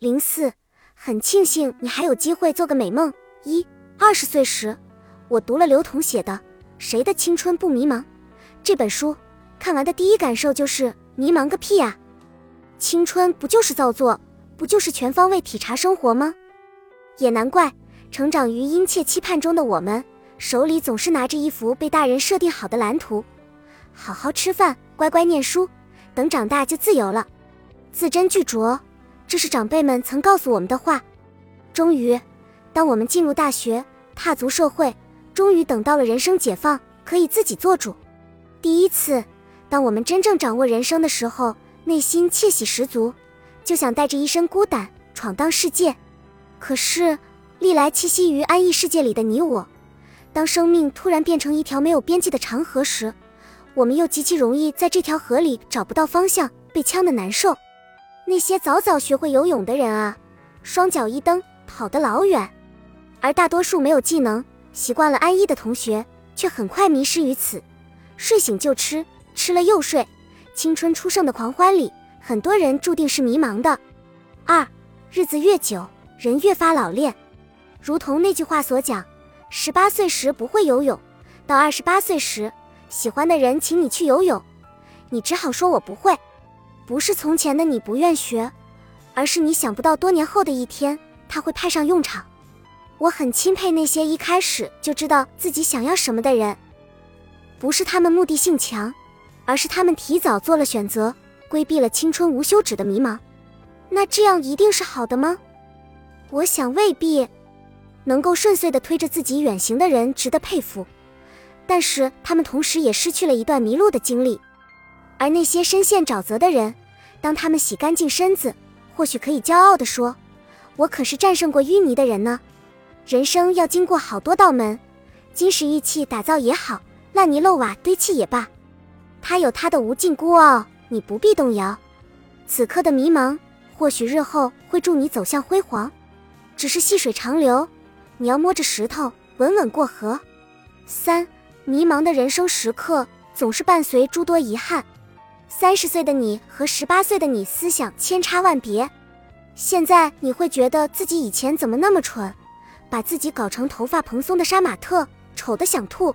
零四，很庆幸你还有机会做个美梦。一二十岁时，我读了刘同写的《谁的青春不迷茫》这本书，看完的第一感受就是迷茫个屁呀！青春不就是造作，不就是全方位体察生活吗？也难怪成长于殷切期盼中的我们，手里总是拿着一幅被大人设定好的蓝图：好好吃饭，乖乖念书，等长大就自由了。字斟句酌。这是长辈们曾告诉我们的话。终于，当我们进入大学，踏足社会，终于等到了人生解放，可以自己做主。第一次，当我们真正掌握人生的时候，内心窃喜十足，就想带着一身孤胆闯荡世界。可是，历来栖息于安逸世界里的你我，当生命突然变成一条没有边际的长河时，我们又极其容易在这条河里找不到方向，被呛得难受。那些早早学会游泳的人啊，双脚一蹬跑得老远；而大多数没有技能、习惯了安逸的同学，却很快迷失于此。睡醒就吃，吃了又睡，青春初盛的狂欢里，很多人注定是迷茫的。二，日子越久，人越发老练。如同那句话所讲：十八岁时不会游泳，到二十八岁时，喜欢的人请你去游泳，你只好说我不会。不是从前的你不愿学，而是你想不到多年后的一天，它会派上用场。我很钦佩那些一开始就知道自己想要什么的人，不是他们目的性强，而是他们提早做了选择，规避了青春无休止的迷茫。那这样一定是好的吗？我想未必。能够顺遂的推着自己远行的人值得佩服，但是他们同时也失去了一段迷路的经历。而那些深陷沼泽的人，当他们洗干净身子，或许可以骄傲地说：“我可是战胜过淤泥的人呢。”人生要经过好多道门，金石玉器打造也好，烂泥漏瓦堆砌也罢，它有它的无尽孤傲，你不必动摇。此刻的迷茫，或许日后会助你走向辉煌。只是细水长流，你要摸着石头稳稳过河。三，迷茫的人生时刻总是伴随诸多遗憾。三十岁的你和十八岁的你思想千差万别，现在你会觉得自己以前怎么那么蠢，把自己搞成头发蓬松的杀马特，丑得想吐。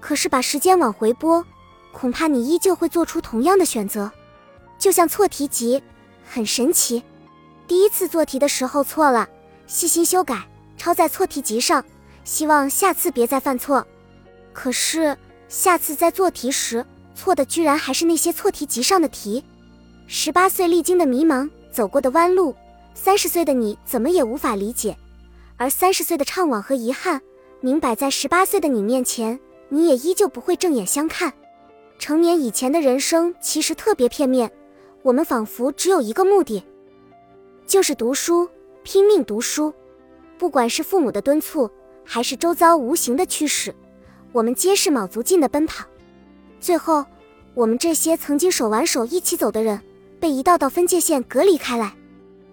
可是把时间往回拨，恐怕你依旧会做出同样的选择。就像错题集，很神奇。第一次做题的时候错了，细心修改，抄在错题集上，希望下次别再犯错。可是下次在做题时，错的居然还是那些错题集上的题。十八岁历经的迷茫，走过的弯路，三十岁的你怎么也无法理解。而三十岁的怅惘和遗憾，明摆在十八岁的你面前，你也依旧不会正眼相看。成年以前的人生其实特别片面，我们仿佛只有一个目的，就是读书，拼命读书。不管是父母的敦促，还是周遭无形的驱使，我们皆是卯足劲的奔跑。最后，我们这些曾经手挽手一起走的人，被一道道分界线隔离开来。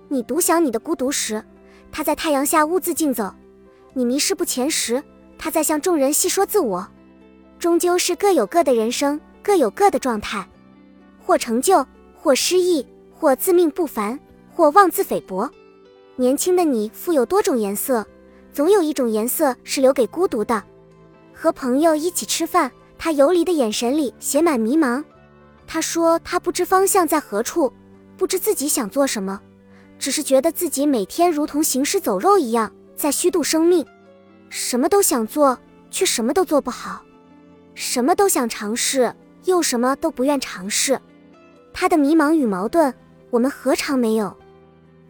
你独享你的孤独时，他在太阳下兀自竞走；你迷失不前时，他在向众人细说自我。终究是各有各的人生，各有各的状态，或成就，或失意，或自命不凡，或妄自菲薄。年轻的你富有多种颜色，总有一种颜色是留给孤独的。和朋友一起吃饭。他游离的眼神里写满迷茫。他说他不知方向在何处，不知自己想做什么，只是觉得自己每天如同行尸走肉一样在虚度生命。什么都想做，却什么都做不好；什么都想尝试，又什么都不愿尝试。他的迷茫与矛盾，我们何尝没有？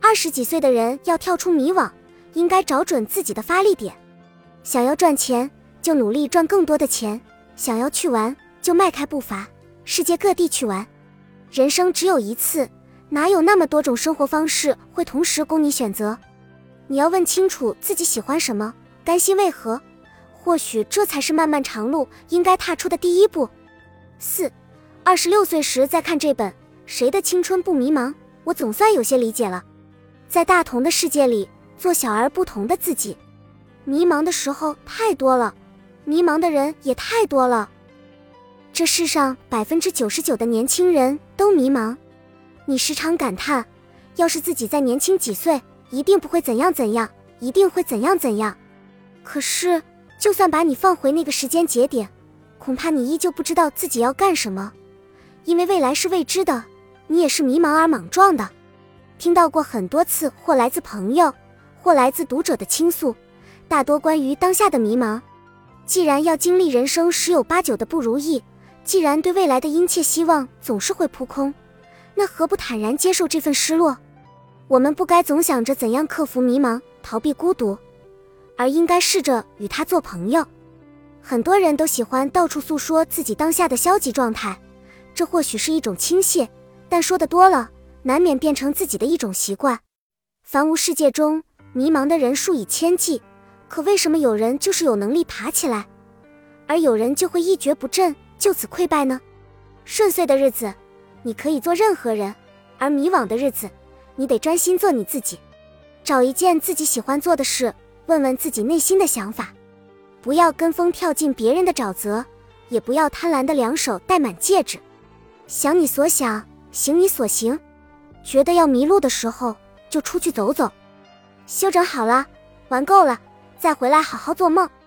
二十几岁的人要跳出迷惘，应该找准自己的发力点。想要赚钱，就努力赚更多的钱。想要去玩，就迈开步伐，世界各地去玩。人生只有一次，哪有那么多种生活方式会同时供你选择？你要问清楚自己喜欢什么，甘心为何？或许这才是漫漫长路应该踏出的第一步。四，二十六岁时再看这本《谁的青春不迷茫》，我总算有些理解了。在大同的世界里，做小而不同的自己。迷茫的时候太多了。迷茫的人也太多了，这世上百分之九十九的年轻人都迷茫。你时常感叹，要是自己再年轻几岁，一定不会怎样怎样，一定会怎样怎样。可是，就算把你放回那个时间节点，恐怕你依旧不知道自己要干什么，因为未来是未知的，你也是迷茫而莽撞的。听到过很多次，或来自朋友，或来自读者的倾诉，大多关于当下的迷茫。既然要经历人生十有八九的不如意，既然对未来的殷切希望总是会扑空，那何不坦然接受这份失落？我们不该总想着怎样克服迷茫、逃避孤独，而应该试着与他做朋友。很多人都喜欢到处诉说自己当下的消极状态，这或许是一种倾泻，但说的多了。难免变成自己的一种习惯。凡无世界中迷茫的人数以千计，可为什么有人就是有能力爬起来，而有人就会一蹶不振，就此溃败呢？顺遂的日子，你可以做任何人；而迷惘的日子，你得专心做你自己。找一件自己喜欢做的事，问问自己内心的想法，不要跟风跳进别人的沼泽，也不要贪婪的两手戴满戒指。想你所想，行你所行。觉得要迷路的时候，就出去走走。休整好了，玩够了，再回来好好做梦。